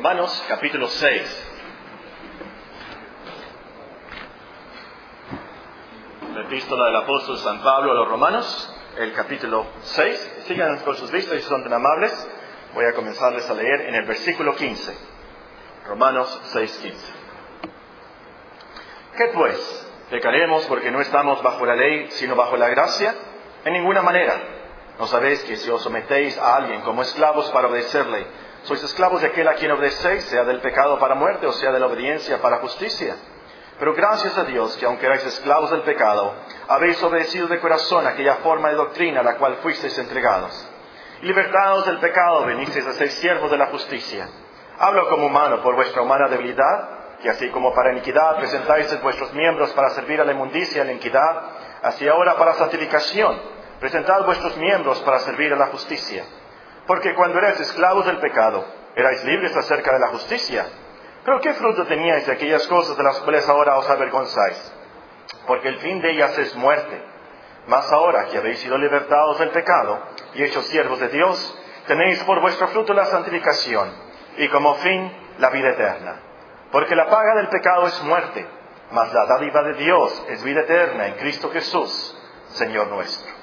Romanos capítulo 6. La epístola del apóstol San Pablo a los Romanos, el capítulo 6. Sigan con sus vistas y son tan amables. Voy a comenzarles a leer en el versículo 15. Romanos 6, 15. ¿Qué pues? ¿Pecaremos porque no estamos bajo la ley, sino bajo la gracia? En ninguna manera. ¿No sabéis que si os sometéis a alguien como esclavos para obedecerle, sois esclavos de aquel a quien obedecéis, sea del pecado para muerte o sea de la obediencia para justicia? Pero gracias a Dios que aunque erais esclavos del pecado, habéis obedecido de corazón aquella forma de doctrina a la cual fuisteis entregados. Libertados del pecado, venisteis a ser siervos de la justicia. Hablo como humano por vuestra humana debilidad, que así como para iniquidad presentáis vuestros miembros para servir a la inmundicia y a la iniquidad, así ahora para santificación presentad vuestros miembros para servir a la justicia. Porque cuando erais esclavos del pecado, erais libres acerca de la justicia. Pero ¿qué fruto teníais de aquellas cosas de las cuales ahora os avergonzáis? Porque el fin de ellas es muerte. Mas ahora que habéis sido libertados del pecado y hechos siervos de Dios, tenéis por vuestro fruto la santificación y como fin la vida eterna. Porque la paga del pecado es muerte, mas la dádiva de Dios es vida eterna en Cristo Jesús, Señor nuestro.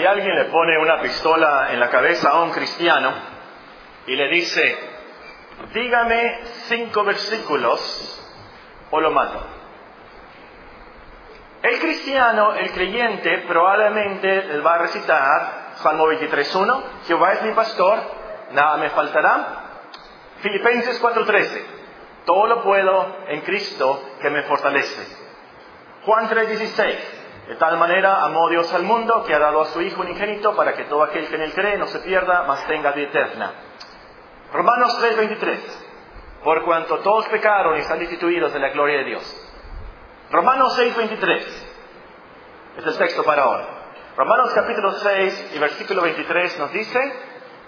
Si alguien le pone una pistola en la cabeza a un cristiano y le dice, dígame cinco versículos o lo mato. El cristiano, el creyente, probablemente va a recitar Salmo 23.1, Jehová es mi pastor, nada me faltará. Filipenses 4.13, todo lo puedo en Cristo que me fortalece. Juan 3.16, de tal manera amó Dios al mundo que ha dado a su Hijo unigénito para que todo aquel que en él cree no se pierda, mas tenga vida eterna. Romanos 3:23. Por cuanto todos pecaron y están destituidos de la gloria de Dios. Romanos 6:23. Es el texto para ahora. Romanos capítulo 6 y versículo 23 nos dice,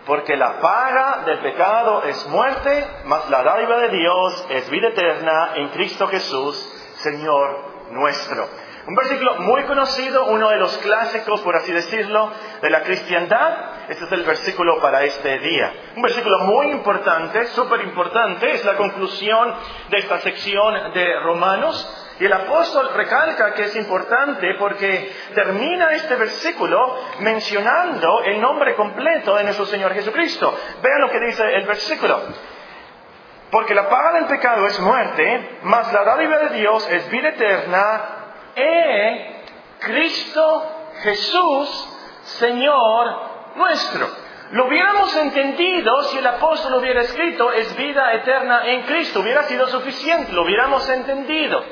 porque la paga del pecado es muerte, mas la dádiva de Dios es vida eterna en Cristo Jesús, Señor nuestro. Un versículo muy conocido, uno de los clásicos, por así decirlo, de la cristiandad. Este es el versículo para este día. Un versículo muy importante, súper importante, es la conclusión de esta sección de Romanos. Y el apóstol recalca que es importante porque termina este versículo mencionando el nombre completo de nuestro Señor Jesucristo. Vean lo que dice el versículo. Porque la paga del pecado es muerte, mas la dádiva de Dios es vida eterna en Cristo Jesús, Señor nuestro. Lo hubiéramos entendido si el apóstol hubiera escrito es vida eterna en Cristo, hubiera sido suficiente, lo hubiéramos entendido.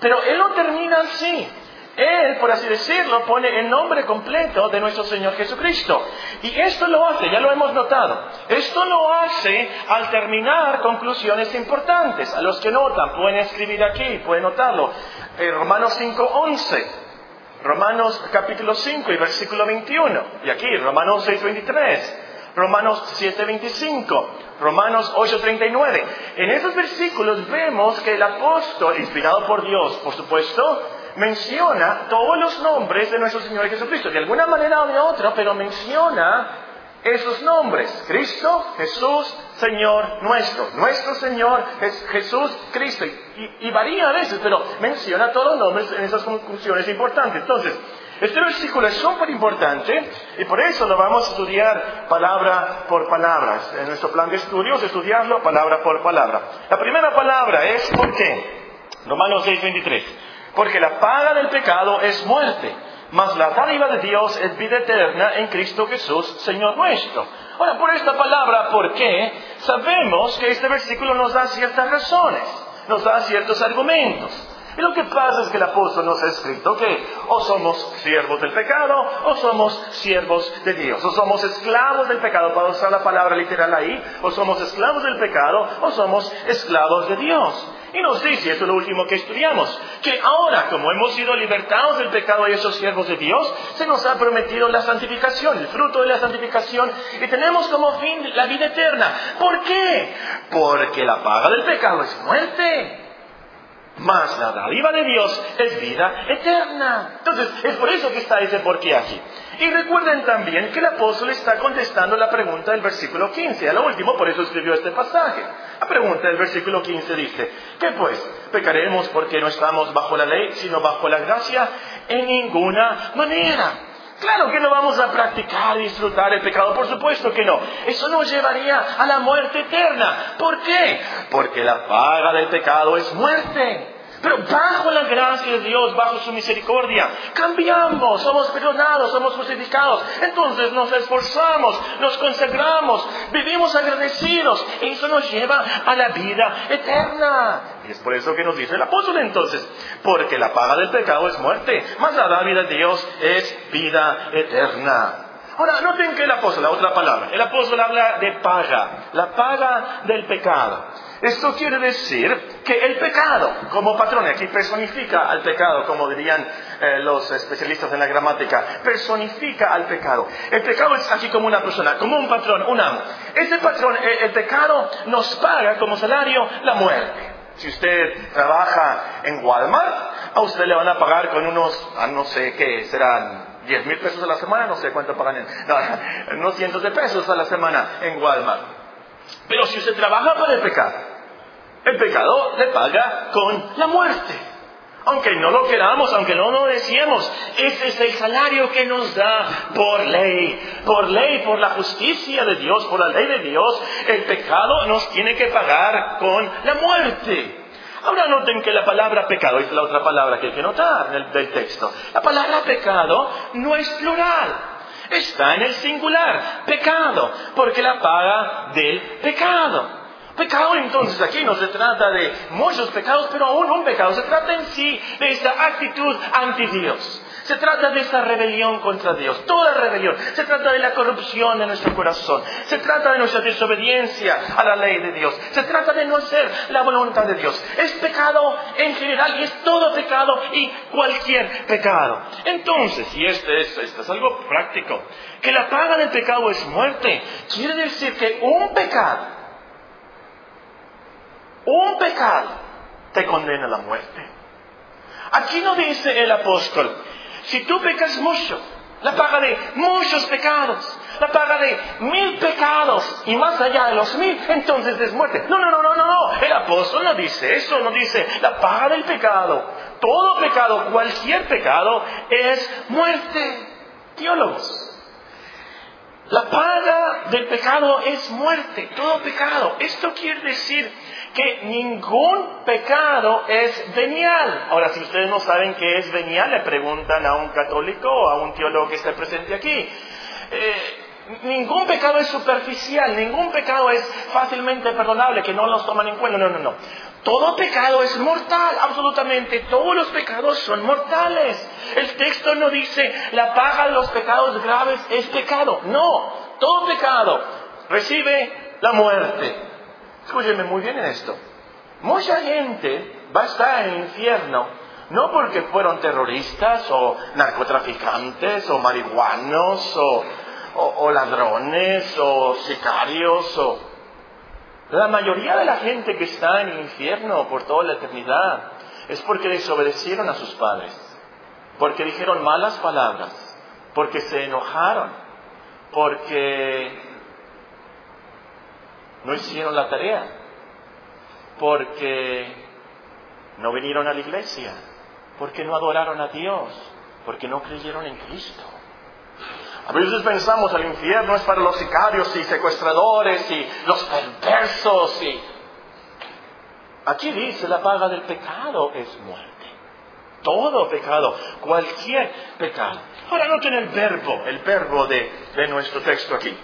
Pero él lo termina así. Él, por así decirlo, pone el nombre completo de nuestro Señor Jesucristo. Y esto lo hace, ya lo hemos notado, esto lo hace al terminar conclusiones importantes. A los que notan, pueden escribir aquí, pueden notarlo. Eh, Romanos 5.11, Romanos capítulo 5 y versículo 21. Y aquí, Romanos 6.23. Romanos 7:25, Romanos 8:39. En esos versículos vemos que el apóstol, inspirado por Dios, por supuesto, menciona todos los nombres de nuestro Señor Jesucristo, de alguna manera o de otra, pero menciona esos nombres. Cristo, Jesús, Señor nuestro. Nuestro Señor es Jesús, Cristo. Y, varía a veces, pero menciona todos los nombres en esas conclusiones importantes. Entonces, este versículo es súper importante y por eso lo vamos a estudiar palabra por palabra. En nuestro plan de estudios, estudiarlo palabra por palabra. La primera palabra es ¿por qué? Romanos 6, 23. Porque la paga del pecado es muerte, mas la dádiva de Dios es vida eterna en Cristo Jesús, Señor nuestro. Ahora, por esta palabra, ¿por qué? Sabemos que este versículo nos da ciertas razones, nos da ciertos argumentos. Y lo que pasa es que el apóstol nos ha escrito que o somos siervos del pecado o somos siervos de Dios. O somos esclavos del pecado, para usar la palabra literal ahí, o somos esclavos del pecado o somos esclavos de Dios. Y nos dice, esto es lo último que estudiamos, que ahora como hemos sido libertados del pecado y esos siervos de Dios, se nos ha prometido la santificación, el fruto de la santificación, y tenemos como fin la vida eterna. ¿Por qué? Porque la paga del pecado es muerte. Mas la dádiva de Dios es vida eterna. Entonces, es por eso que está ese porqué aquí. Y recuerden también que el apóstol está contestando la pregunta del versículo 15. A lo último, por eso escribió este pasaje. La pregunta del versículo 15 dice, ¿qué pues? ¿Pecaremos porque no estamos bajo la ley, sino bajo la gracia? En ninguna manera. Claro que no vamos a practicar y disfrutar el pecado, por supuesto que no. Eso nos llevaría a la muerte eterna. ¿Por qué? Porque la paga del pecado es muerte. Pero bajo la gracia de Dios, bajo su misericordia, cambiamos, somos perdonados, somos justificados. Entonces nos esforzamos, nos consagramos, vivimos agradecidos. Eso nos lleva a la vida eterna. Y es por eso que nos dice el apóstol entonces, porque la paga del pecado es muerte, mas la vida de Dios es vida eterna. Ahora, noten que el apóstol, la otra palabra, el apóstol habla de paga, la paga del pecado. Esto quiere decir que el pecado, como patrón, aquí personifica al pecado, como dirían eh, los especialistas en la gramática, personifica al pecado. El pecado es aquí como una persona, como un patrón, un amo. Ese patrón, el, el pecado nos paga como salario la muerte. Si usted trabaja en Walmart, a usted le van a pagar con unos, a no sé qué, serán 10 mil pesos a la semana, no sé cuánto pagan en, no, unos cientos de pesos a la semana en Walmart. Pero si usted trabaja para el pecado, el pecado le paga con la muerte. Aunque no lo queramos, aunque no lo deseemos, ese es el salario que nos da por ley. Por ley, por la justicia de Dios, por la ley de Dios, el pecado nos tiene que pagar con la muerte. Ahora noten que la palabra pecado, es la otra palabra que hay que notar del texto. La palabra pecado no es plural, está en el singular, pecado, porque la paga del pecado. Pecado entonces aquí no se trata de muchos pecados, pero aún un pecado. Se trata en sí de esa actitud anti Dios. Se trata de esa rebelión contra Dios, toda rebelión. Se trata de la corrupción de nuestro corazón. Se trata de nuestra desobediencia a la ley de Dios. Se trata de no hacer la voluntad de Dios. Es pecado en general y es todo pecado y cualquier pecado. Entonces, y este es, este es algo práctico, que la paga del pecado es muerte, quiere decir que un pecado un pecado te condena a la muerte. Aquí no dice el apóstol, si tú pecas mucho, la paga de muchos pecados, la paga de mil pecados y más allá de los mil, entonces es muerte. No, no, no, no, no, no. El apóstol no dice eso, no dice la paga del pecado. Todo pecado, cualquier pecado, es muerte. Teólogos. La paga del pecado es muerte, todo pecado. Esto quiere decir que ningún pecado es venial. Ahora, si ustedes no saben qué es venial, le preguntan a un católico o a un teólogo que esté presente aquí. Eh, ningún pecado es superficial, ningún pecado es fácilmente perdonable, que no los toman en cuenta. No, no, no. Todo pecado es mortal, absolutamente. Todos los pecados son mortales. El texto no dice la paga de los pecados graves es pecado. No, todo pecado recibe la muerte. Escúcheme muy bien en esto. Mucha gente va a estar en el infierno no porque fueron terroristas o narcotraficantes o marihuanos o, ladrones o sicarios o... La mayoría de la gente que está en el infierno por toda la eternidad es porque desobedecieron a sus padres, porque dijeron malas palabras, porque se enojaron, porque no hicieron la tarea, porque no vinieron a la iglesia, porque no adoraron a Dios, porque no creyeron en Cristo. A veces pensamos el infierno es para los sicarios y secuestradores y los perversos y aquí dice la paga del pecado es muerte. Todo pecado, cualquier pecado. Ahora noten el verbo, el verbo de, de nuestro texto aquí.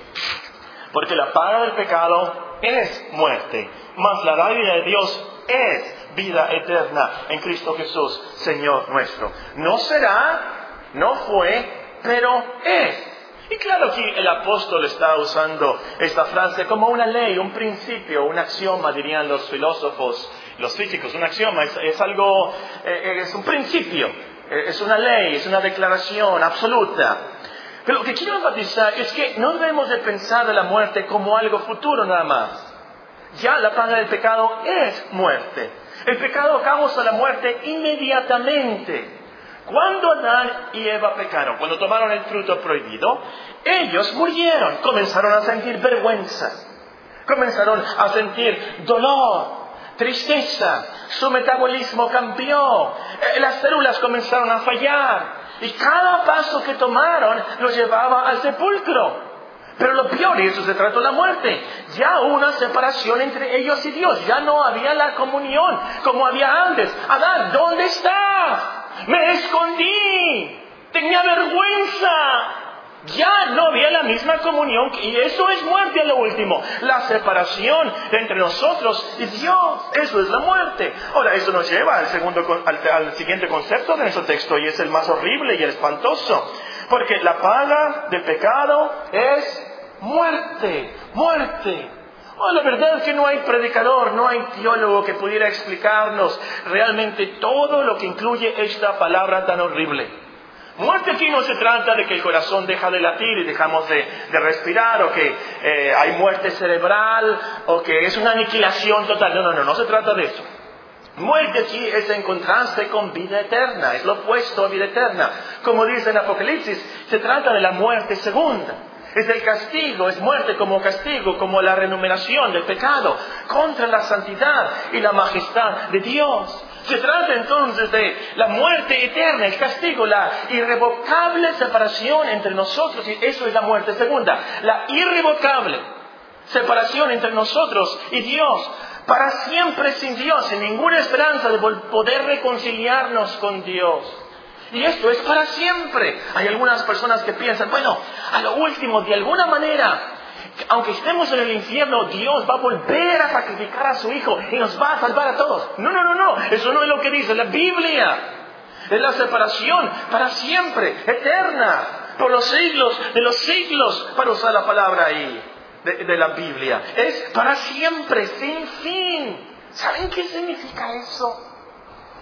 Porque la paga del pecado es muerte, mas la dádiva de Dios es vida eterna en Cristo Jesús, Señor nuestro. No será, no fue, pero es. Y claro, aquí el apóstol está usando esta frase como una ley, un principio, un axioma, dirían los filósofos, los físicos. Un axioma es, algo, eh, es un principio, eh, es una ley, es una declaración absoluta. Pero lo que quiero enfatizar es que no debemos de pensar de la muerte como algo futuro nada más. Ya la paga del pecado es muerte. El pecado causa la muerte inmediatamente. Cuando Adán y Eva pecaron, cuando tomaron el fruto prohibido, ellos murieron, comenzaron a sentir vergüenza, comenzaron a sentir dolor, tristeza, su metabolismo cambió, eh, las células comenzaron a fallar y cada paso que tomaron los llevaba al sepulcro. Pero lo peor, y eso se trató de la muerte, ya una separación entre ellos y Dios, ya no había la comunión como había antes. Adán, ¿dónde estás? Me escondí, tenía vergüenza, ya no había la misma comunión y eso es muerte a lo último. La separación entre nosotros y Dios. Eso es la muerte. Ahora, eso nos lleva al, segundo, al, siguiente concepto de nuestro texto y es el más horrible y el espantoso. Porque la paga del pecado es muerte, muerte. La verdad es que no hay predicador, no hay teólogo que pudiera explicarnos realmente todo lo que incluye esta palabra tan horrible. Muerte aquí no se trata de que el corazón deja de latir y dejamos de, respirar, o que eh, hay muerte cerebral, o que es una aniquilación total. No, no, no, no se trata de eso. Muerte aquí es encontrarse con vida eterna, es lo opuesto a vida eterna. Como dice en Apocalipsis, se trata de la muerte segunda. Es el castigo, es muerte como castigo, como la renumeración del pecado contra la santidad y la majestad de Dios. Se trata entonces de la muerte eterna, el castigo, la irrevocable separación entre nosotros, y eso es la muerte segunda, la irrevocable separación entre nosotros y Dios, para siempre sin Dios, sin ninguna esperanza de poder reconciliarnos con Dios. Y esto es para siempre. Hay algunas personas que piensan, bueno, a lo último, de alguna manera, aunque estemos en el infierno, Dios va a volver a sacrificar a su Hijo y nos va a salvar a todos. No, no, no, no, eso no es lo que dice la Biblia. Es la separación para siempre, eterna, por los siglos de los siglos, para usar la palabra ahí de, de la Biblia. Es para siempre, sin fin. ¿Saben qué significa eso?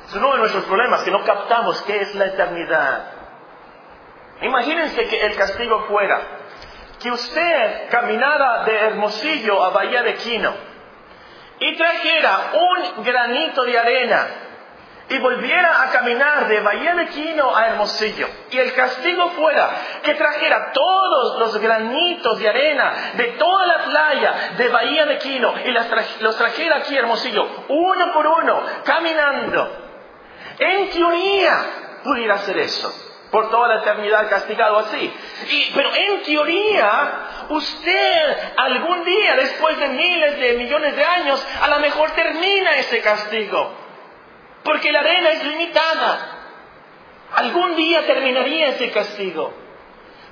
Es uno de nuestros problemas, que no captamos qué es la eternidad. Imagínense que el castigo fuera que usted caminara de Hermosillo a Bahía de Quino y trajera un granito de arena y volviera a caminar de Bahía de Quino a Hermosillo. Y el castigo fuera que trajera todos los granitos de arena de toda la playa de Bahía de Quino y los trajera aquí a Hermosillo, uno por uno, caminando. En teoría pudiera hacer eso por toda la eternidad castigado así. pero en teoría, usted algún día, después de miles de millones de años, a lo mejor termina ese castigo. Porque la arena es limitada. Algún día terminaría ese castigo.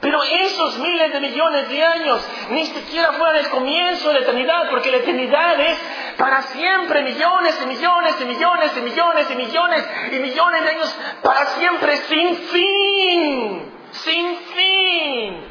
Pero esos miles de millones de años ni siquiera fueron el comienzo de la eternidad, porque la eternidad es para siempre, millones y millones y millones y millones y millones y millones de años, para siempre, sin fin, sin fin.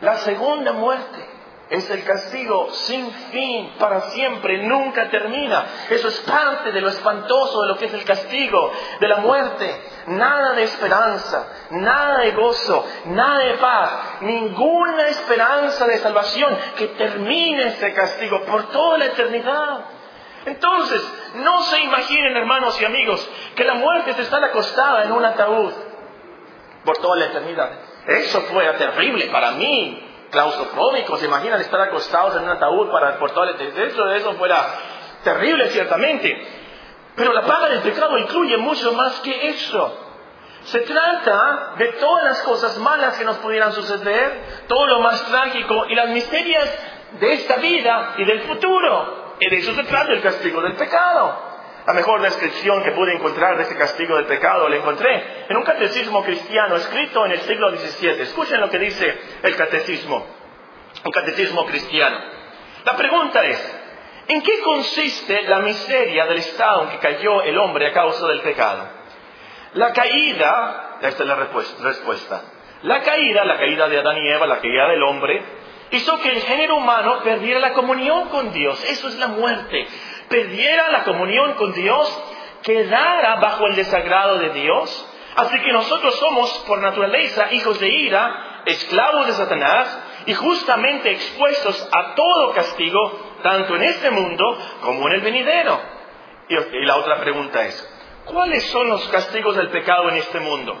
La segunda muerte es el castigo sin fin, para siempre, nunca termina. Eso es parte de lo espantoso de lo que es el castigo, de la muerte. Nada de esperanza, nada de gozo, nada de paz, ninguna esperanza de salvación que termine ese castigo por toda la eternidad. Entonces, no se imaginen, hermanos y amigos, que la muerte se está acostada en un ataúd por toda la eternidad. Eso fue terrible para mí, claustrofóbicos, se imaginan estar acostados en un ataúd para por toda la Eso, eso fuera terrible, ciertamente. Pero la paga del pecado incluye mucho más que eso. Se trata de todas las cosas malas que nos pudieran suceder, todo lo más trágico y las misterias de esta vida y del futuro. Y de eso se trata el castigo del pecado. La mejor descripción que pude encontrar de ese castigo del pecado la encontré en un catecismo cristiano escrito en el siglo XVII. Escuchen lo que dice el catecismo, un catecismo cristiano. La pregunta es, ¿en qué consiste la miseria del estado en que cayó el hombre a causa del pecado? La caída, esta es la respuesta, la caída, la caída de Adán y Eva, la caída del hombre, hizo que el género humano perdiera la comunión con Dios. Eso es la muerte perdiera la comunión con Dios, quedara bajo el desagrado de Dios. Así que nosotros somos por naturaleza hijos de ira, esclavos de Satanás, y justamente expuestos a todo castigo, tanto en este mundo como en el venidero. Y, la otra pregunta es, ¿cuáles son los castigos del pecado en este mundo?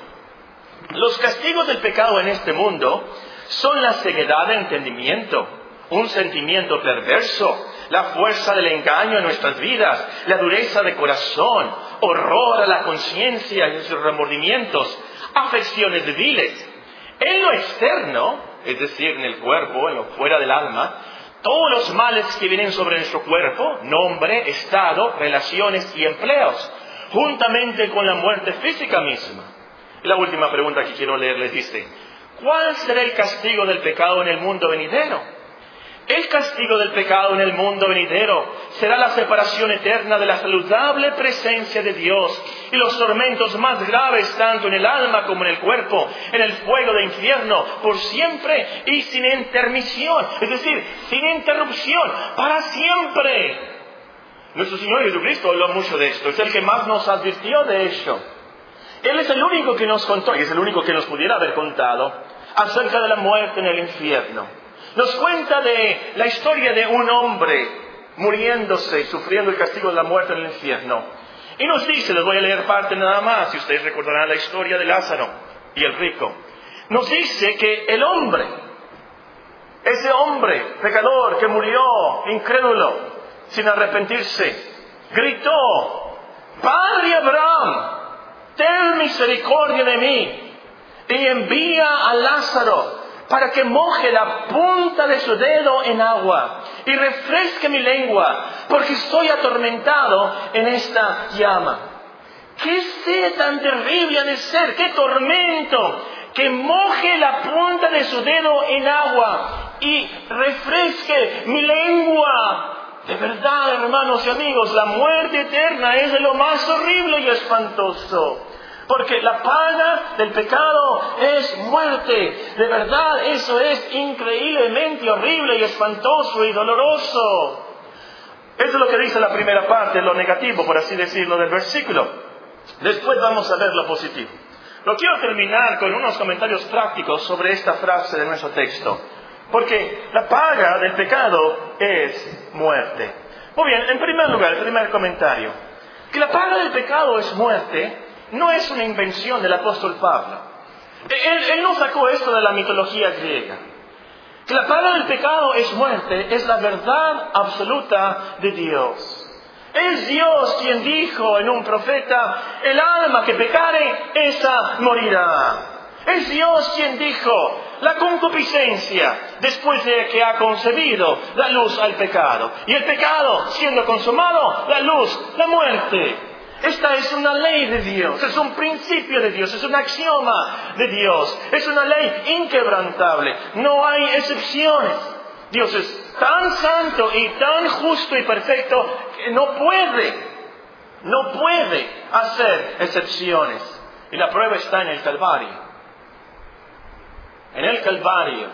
Los castigos del pecado en este mundo son la ceguedad de entendimiento, un sentimiento perverso, la fuerza del engaño en nuestras vidas, la dureza de corazón, horror a la conciencia y sus remordimientos, afecciones débiles. En lo externo, es decir, en el cuerpo, en lo fuera del alma, todos los males que vienen sobre nuestro cuerpo, nombre, estado, relaciones y empleos, juntamente con la muerte física misma. La última pregunta que quiero leerles dice, ¿cuál será el castigo del pecado en el mundo venidero? El castigo del pecado en el mundo venidero será la separación eterna de la saludable presencia de Dios y los tormentos más graves tanto en el alma como en el cuerpo, en el fuego de infierno, por siempre y sin intermisión, es decir, sin interrupción, para siempre. Nuestro Señor Jesucristo habló mucho de esto, es el que más nos advirtió de esto. Él es el único que nos contó, y es el único que nos pudiera haber contado, acerca de la muerte en el infierno. Nos cuenta de la historia de un hombre muriéndose y sufriendo el castigo de la muerte en el infierno. Y nos dice, les voy a leer parte nada más, si ustedes recordarán la historia de Lázaro y el rico. Nos dice que el hombre, ese hombre pecador que murió incrédulo, sin arrepentirse, gritó, Padre Abraham, ten misericordia de mí y envía a Lázaro para que moje la punta de su dedo en agua y refresque mi lengua, porque estoy atormentado en esta llama. ¿Qué sed tan terrible ha de ser? ¡Qué tormento! Que moje la punta de su dedo en agua y refresque mi lengua. De verdad, hermanos y amigos, la muerte eterna es de lo más horrible y espantoso. Porque la paga del pecado es muerte. De verdad, eso es increíblemente horrible y espantoso y doloroso. Eso es lo que dice la primera parte, lo negativo, por así decirlo, del versículo. Después vamos a ver lo positivo. Lo quiero terminar con unos comentarios prácticos sobre esta frase de nuestro texto. Porque la paga del pecado es muerte. Muy bien, en primer lugar, el primer comentario. Que la paga del pecado es muerte no es una invención del apóstol Pablo. Él, no sacó esto de la mitología griega. Que la paga del pecado es muerte, es la verdad absoluta de Dios. Es Dios quien dijo en un profeta, el alma que pecare, esa morirá. Es Dios quien dijo, la concupiscencia, después de que ha concebido, la luz al pecado. Y el pecado, siendo consumado, la luz, la muerte. Esta es una ley de Dios, es un principio de Dios, es un axioma de Dios, es una ley inquebrantable, no hay excepciones. Dios es tan santo y tan justo y perfecto que no puede, no puede hacer excepciones. Y la prueba está en el Calvario. En el Calvario,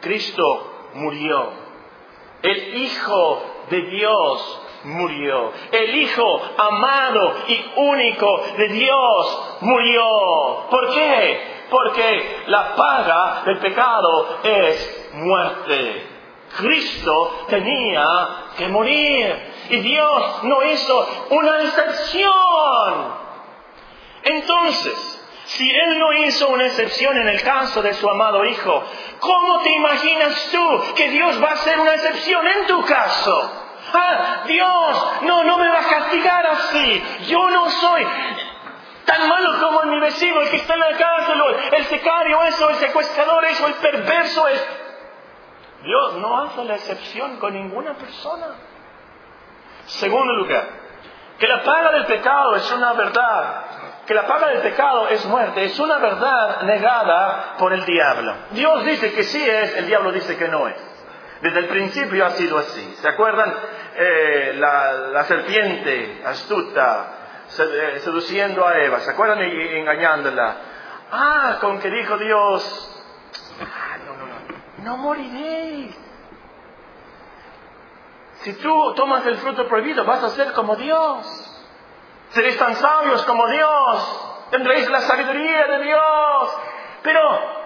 Cristo murió. El Hijo de Dios murió. El Hijo amado y único de Dios murió. ¿Por qué? Porque la paga del pecado es muerte. Cristo tenía que morir y Dios no hizo una excepción. Entonces, si Él no hizo una excepción en el caso de su amado Hijo, ¿cómo te imaginas tú que Dios va a hacer una excepción en tu caso? Ah, Dios, no, no me va a castigar así. Yo no soy tan malo como mi vecino, el que está en la cárcel, el secario eso, el secuestrador eso, el perverso es. Dios no hace la excepción con ninguna persona. Segundo lugar, que la paga del pecado es una verdad, que la paga del pecado es muerte, es una verdad negada por el diablo. Dios dice que sí es, el diablo dice que no es. Desde el principio ha sido así. ¿Se acuerdan? Eh, la, serpiente astuta eh, seduciendo a Eva. ¿Se acuerdan? Y, engañándola. Ah, con que dijo Dios, ah, no, no, no, no moriréis. Si tú tomas el fruto prohibido, vas a ser como Dios. Seréis tan sabios como Dios. Tendréis la sabiduría de Dios. Pero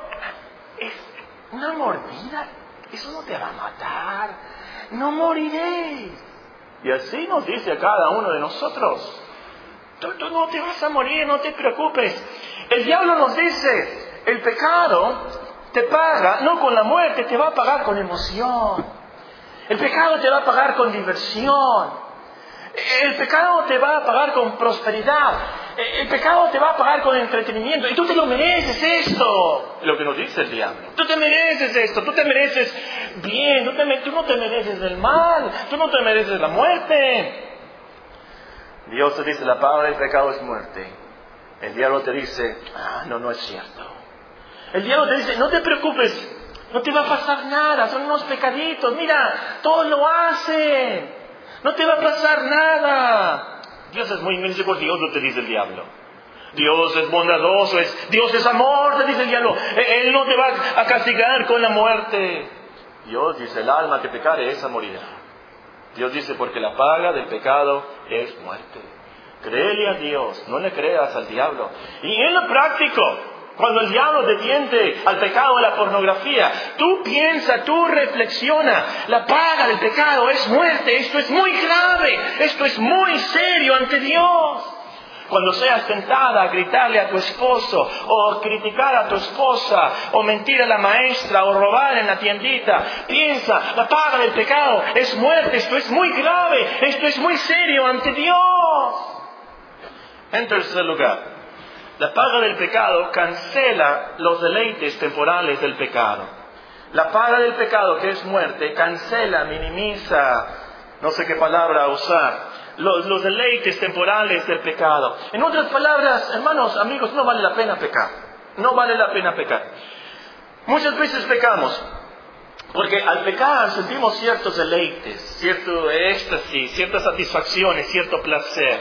una mordida, eso no te va a matar, no moriréis. Y así nos dice a cada uno de nosotros, tú, tú no te vas a morir, no te preocupes. El diablo nos dice, el pecado te paga, no con la muerte, te va a pagar con emoción. El pecado te va a pagar con diversión. El pecado te va a pagar con prosperidad. El pecado te va a pagar con entretenimiento. Y tú te lo mereces esto. Lo que nos dice el diablo. Tú te mereces esto. Tú te mereces bien. Tú, tú no te mereces el mal. Tú no te mereces la muerte. Dios te dice, la paga del pecado es muerte. El diablo te dice, ah, no, no es cierto. El diablo te dice, no te preocupes, no te va a pasar nada, son unos pecaditos, mira, todos lo hacen. No te va a pasar nada. Dios es muy misericordioso, te dice el diablo. Dios es bondadoso, es, Dios es amor, te dice el diablo. E, Él no te va a castigar con la muerte. Dios dice, el alma que pecare, esa morirá. Dios dice, porque la paga del pecado es muerte. Créele a Dios, no le creas al diablo. Y en lo práctico, cuando el diablo te tiente al pecado de la pornografía, tú piensa, tú reflexiona. La paga del pecado es muerte. Esto es muy grave. Esto es muy serio ante Dios. Cuando seas tentada a gritarle a tu esposo, o criticar a tu esposa, o mentir a la maestra, o robar en la tiendita, piensa, la paga del pecado es muerte. Esto es muy grave. Esto es muy serio ante Dios. En tercer lugar, la paga del pecado cancela los deleites temporales del pecado. La paga del pecado, que es muerte, cancela, minimiza, no sé qué palabra usar, los, los, deleites temporales del pecado. En otras palabras, hermanos, amigos, no vale la pena pecar. No vale la pena pecar. Muchas veces pecamos porque al pecar sentimos ciertos deleites, cierto éxtasis, ciertas satisfacciones, cierto placer.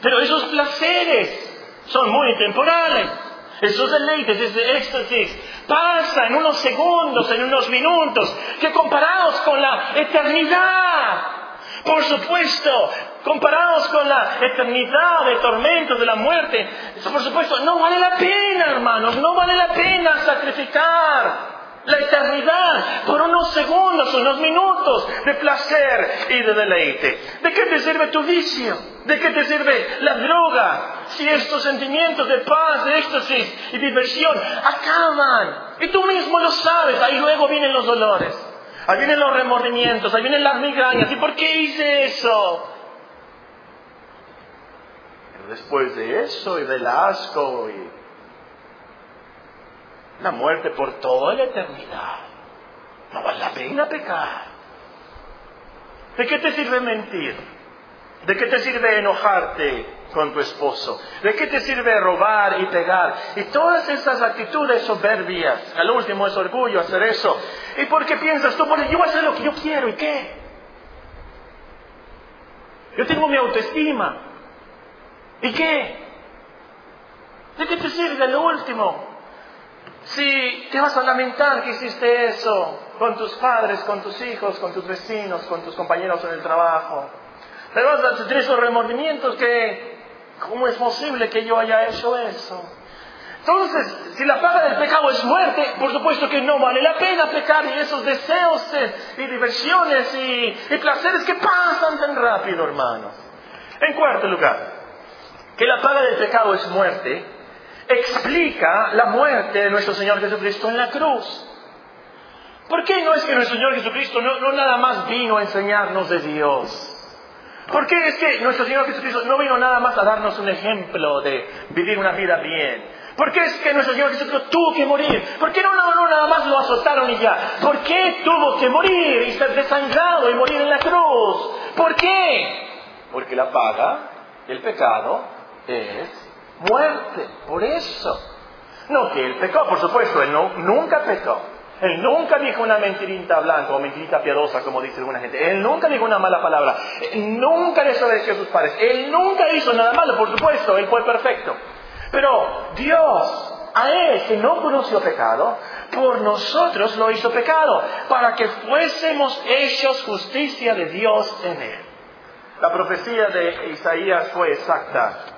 Pero esos placeres son muy temporales. Esos deleites, ese éxtasis, pasa en unos segundos, en unos minutos, que comparados con la eternidad, por supuesto, comparados con la eternidad de tormentos, de la muerte, por supuesto, no vale la pena, hermanos, no vale la pena sacrificar la eternidad por unos segundos, unos minutos de placer y de deleite. ¿De qué te sirve tu vicio? ¿De qué te sirve la droga? Si estos sentimientos de paz, de éxtasis y diversión acaban. Y tú mismo lo sabes, ahí luego vienen los dolores. Ahí vienen los remordimientos, ahí vienen las migrañas. ¿Y por qué hice eso? después de eso y del asco y la muerte por toda la eternidad. No vale la pena pecar. ¿De qué te sirve mentir? ¿De qué te sirve enojarte con tu esposo? ¿De qué te sirve robar y pegar? Y todas esas actitudes soberbias. Al último es orgullo hacer eso. ¿Y por qué piensas tú? Porque yo voy a hacer lo que yo quiero. ¿Y qué? Yo tengo mi autoestima. ¿Y qué? ¿De qué te sirve lo último? Si te vas a lamentar que hiciste eso con tus padres, con tus hijos, con tus vecinos, con tus compañeros en el trabajo, te vas a tener esos remordimientos que, ¿cómo es posible que yo haya hecho eso? Entonces, si la paga del pecado es muerte, por supuesto que no vale la pena pecar y esos deseos y diversiones y, y placeres que pasan tan rápido, hermanos. En cuarto lugar, que la paga del pecado es muerte, explica la muerte de nuestro Señor Jesucristo en la cruz. ¿Por qué no es que nuestro Señor Jesucristo no, nada más vino a enseñarnos de Dios? ¿Por qué es que nuestro Señor Jesucristo no vino nada más a darnos un ejemplo de vivir una vida bien? ¿Por qué es que nuestro Señor Jesucristo tuvo que morir? ¿Por qué no, no, no nada más lo azotaron y ya? ¿Por qué tuvo que morir y ser desangrado y morir en la cruz? ¿Por qué? Porque la paga del pecado es muerte. Por eso. No que él pecó, por supuesto, él nunca pecó. Él nunca dijo una mentirita blanca o mentirita piadosa, como dice alguna gente. Él nunca dijo una mala palabra. Él nunca desobedeció a sus padres. Él nunca hizo nada malo, por supuesto. Él fue perfecto. Pero Dios, a él que no conoció pecado, por nosotros lo hizo pecado, para que fuésemos hechos justicia de Dios en él. La profecía de Isaías fue exacta.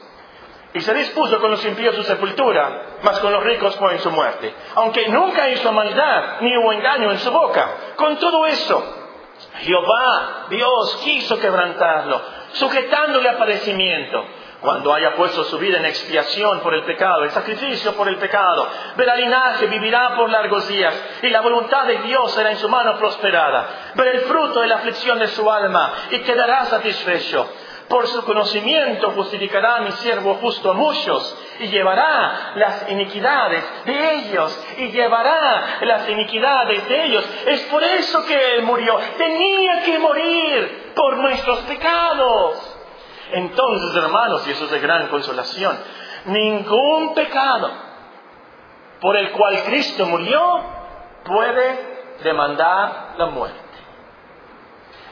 Y se dispuso con los impíos su sepultura, mas con los ricos fue en su muerte. Aunque nunca hizo maldad, ni hubo engaño en su boca. Con todo eso, Jehová, Dios, quiso quebrantarlo, sujetándole a padecimiento. Cuando haya puesto su vida en expiación por el pecado, en sacrificio por el pecado, verá linaje, vivirá por largos días, y la voluntad de Dios será en su mano prosperada. Verá el fruto de la aflicción de su alma, y quedará satisfecho. Por su conocimiento justificará a mi siervo justo a muchos y llevará las iniquidades de ellos y llevará las iniquidades de ellos. Es por eso que Él murió. Tenía que morir por nuestros pecados. Entonces, hermanos, y eso es de gran consolación, ningún pecado por el cual Cristo murió puede demandar la muerte.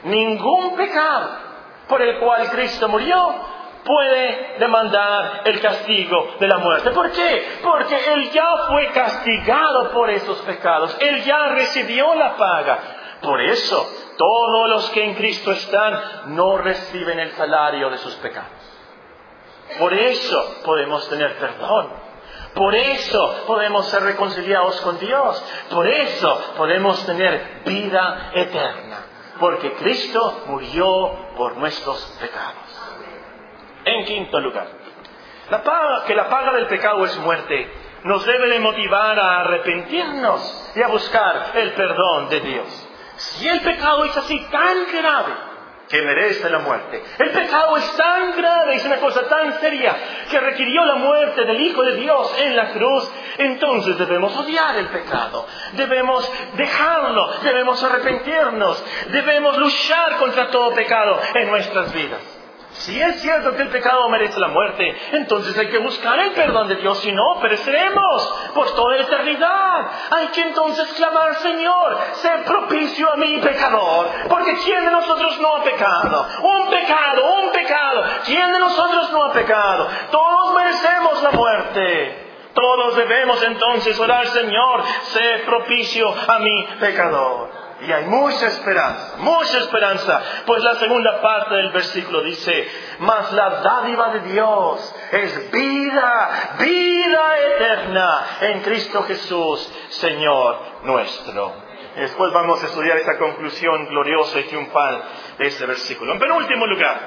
Ningún pecado por el cual Cristo murió puede demandar el castigo de la muerte. ¿Por qué? Porque Él ya fue castigado por esos pecados. Él ya recibió la paga. Por eso, todos los que en Cristo están no reciben el salario de sus pecados. Por eso podemos tener perdón. Por eso podemos ser reconciliados con Dios. Por eso podemos tener vida eterna porque Cristo murió por nuestros pecados. En quinto lugar, que la paga del pecado es muerte, nos debe de motivar a arrepentirnos y a buscar el perdón de Dios. Si el pecado es así tan grave, que merece la muerte. El pecado es tan grave, es una cosa tan seria, que requirió la muerte del Hijo de Dios en la cruz. Entonces debemos odiar el pecado, debemos dejarlo, debemos arrepentirnos, debemos luchar contra todo pecado en nuestras vidas. Si es cierto que el pecado merece la muerte, entonces hay que buscar el perdón de Dios, si no, pereceremos por toda la eternidad. Hay que entonces clamar, Señor, sé propicio a mi pecador, porque ¿quién de nosotros no ha pecado? Un pecado, un pecado. ¿Quién de nosotros no ha pecado? Todos merecemos la muerte. Todos debemos entonces orar, Señor, sé propicio a mi pecador. Y hay mucha esperanza, mucha esperanza, pues la segunda parte del versículo dice, mas la dádiva de Dios es vida, vida eterna en Cristo Jesús, Señor nuestro. Después vamos a estudiar esta conclusión gloriosa y triunfal de este versículo. En penúltimo lugar,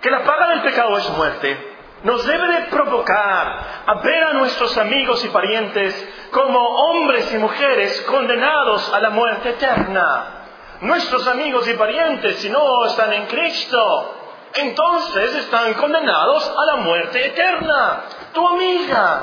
que la paga del pecado es muerte, nos debe de provocar a ver a nuestros amigos y parientes como hombres y mujeres condenados a la muerte eterna. Nuestros amigos y parientes, si no están en Cristo, entonces están condenados a la muerte eterna. Tu amiga,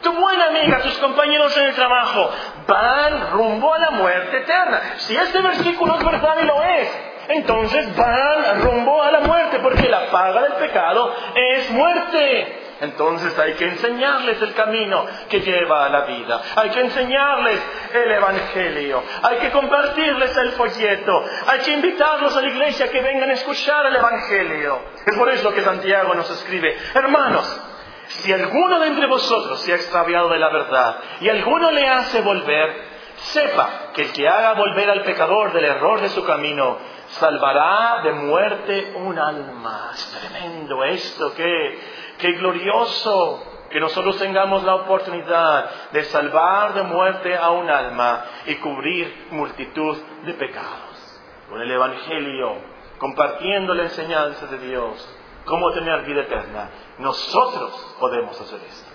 tu buena amiga, tus compañeros en el trabajo, van rumbo a la muerte eterna. Si este versículo es verdad y lo es, entonces van rumbo a la muerte, porque la paga del pecado es muerte. Entonces hay que enseñarles el camino que lleva a la vida. Hay que enseñarles el Evangelio. Hay que compartirles el folleto. Hay que invitarlos a la iglesia que vengan a escuchar el Evangelio. Es por eso que Santiago nos escribe, hermanos, si alguno de entre vosotros se ha extraviado de la verdad y alguno le hace volver, sepa que el que haga volver al pecador del error de su camino, salvará de muerte un alma. Es tremendo esto, qué, qué glorioso que nosotros tengamos la oportunidad de salvar de muerte a un alma y cubrir multitud de pecados. Con el Evangelio, compartiendo la enseñanza de Dios, cómo tener vida eterna, nosotros podemos hacer esto.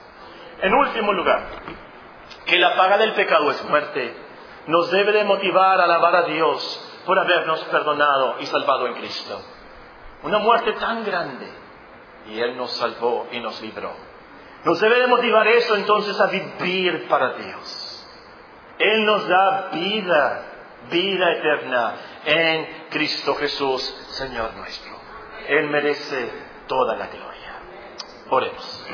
En último lugar, que la paga del pecado es muerte, nos debe de motivar a alabar a Dios por habernos perdonado y salvado en Cristo. Una muerte tan grande y Él nos salvó y nos libró. Nos debe de motivar eso entonces a vivir para Dios. Él nos da vida, vida eterna en Cristo Jesús, Señor nuestro. Él merece toda la gloria. Oremos.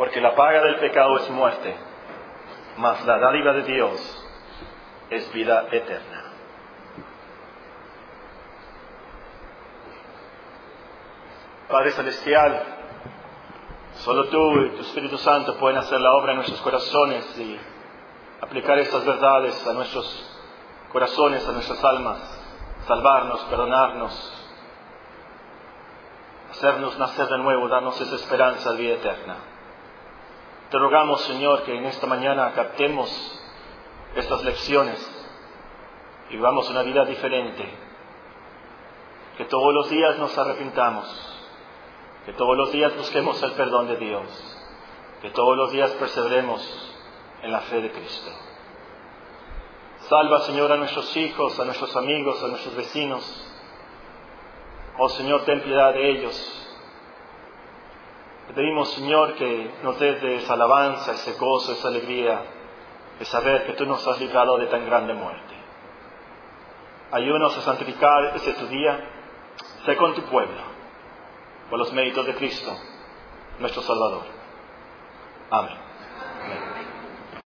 Porque la paga del pecado es muerte, mas la dádiva de Dios es vida eterna. Padre Celestial, solo tú y tu Espíritu Santo pueden hacer la obra en nuestros corazones y aplicar estas verdades a nuestros corazones, a nuestras almas, salvarnos, perdonarnos, hacernos nacer de nuevo, darnos esa esperanza de vida eterna. Te rogamos, Señor, que en esta mañana captemos estas lecciones y vivamos una vida diferente, que todos los días nos arrepintamos, que todos los días busquemos el perdón de Dios, que todos los días perseveremos en la fe de Cristo. Salva, Señor, a nuestros hijos, a nuestros amigos, a nuestros vecinos. Oh Señor, ten piedad de ellos. Te pedimos, Señor, que nos des de esa alabanza, ese gozo, esa alegría de saber que tú nos has librado de tan grande muerte. Ayúdanos a santificar ese tu día. Sé con tu pueblo, por los méritos de Cristo, nuestro Salvador. Amén.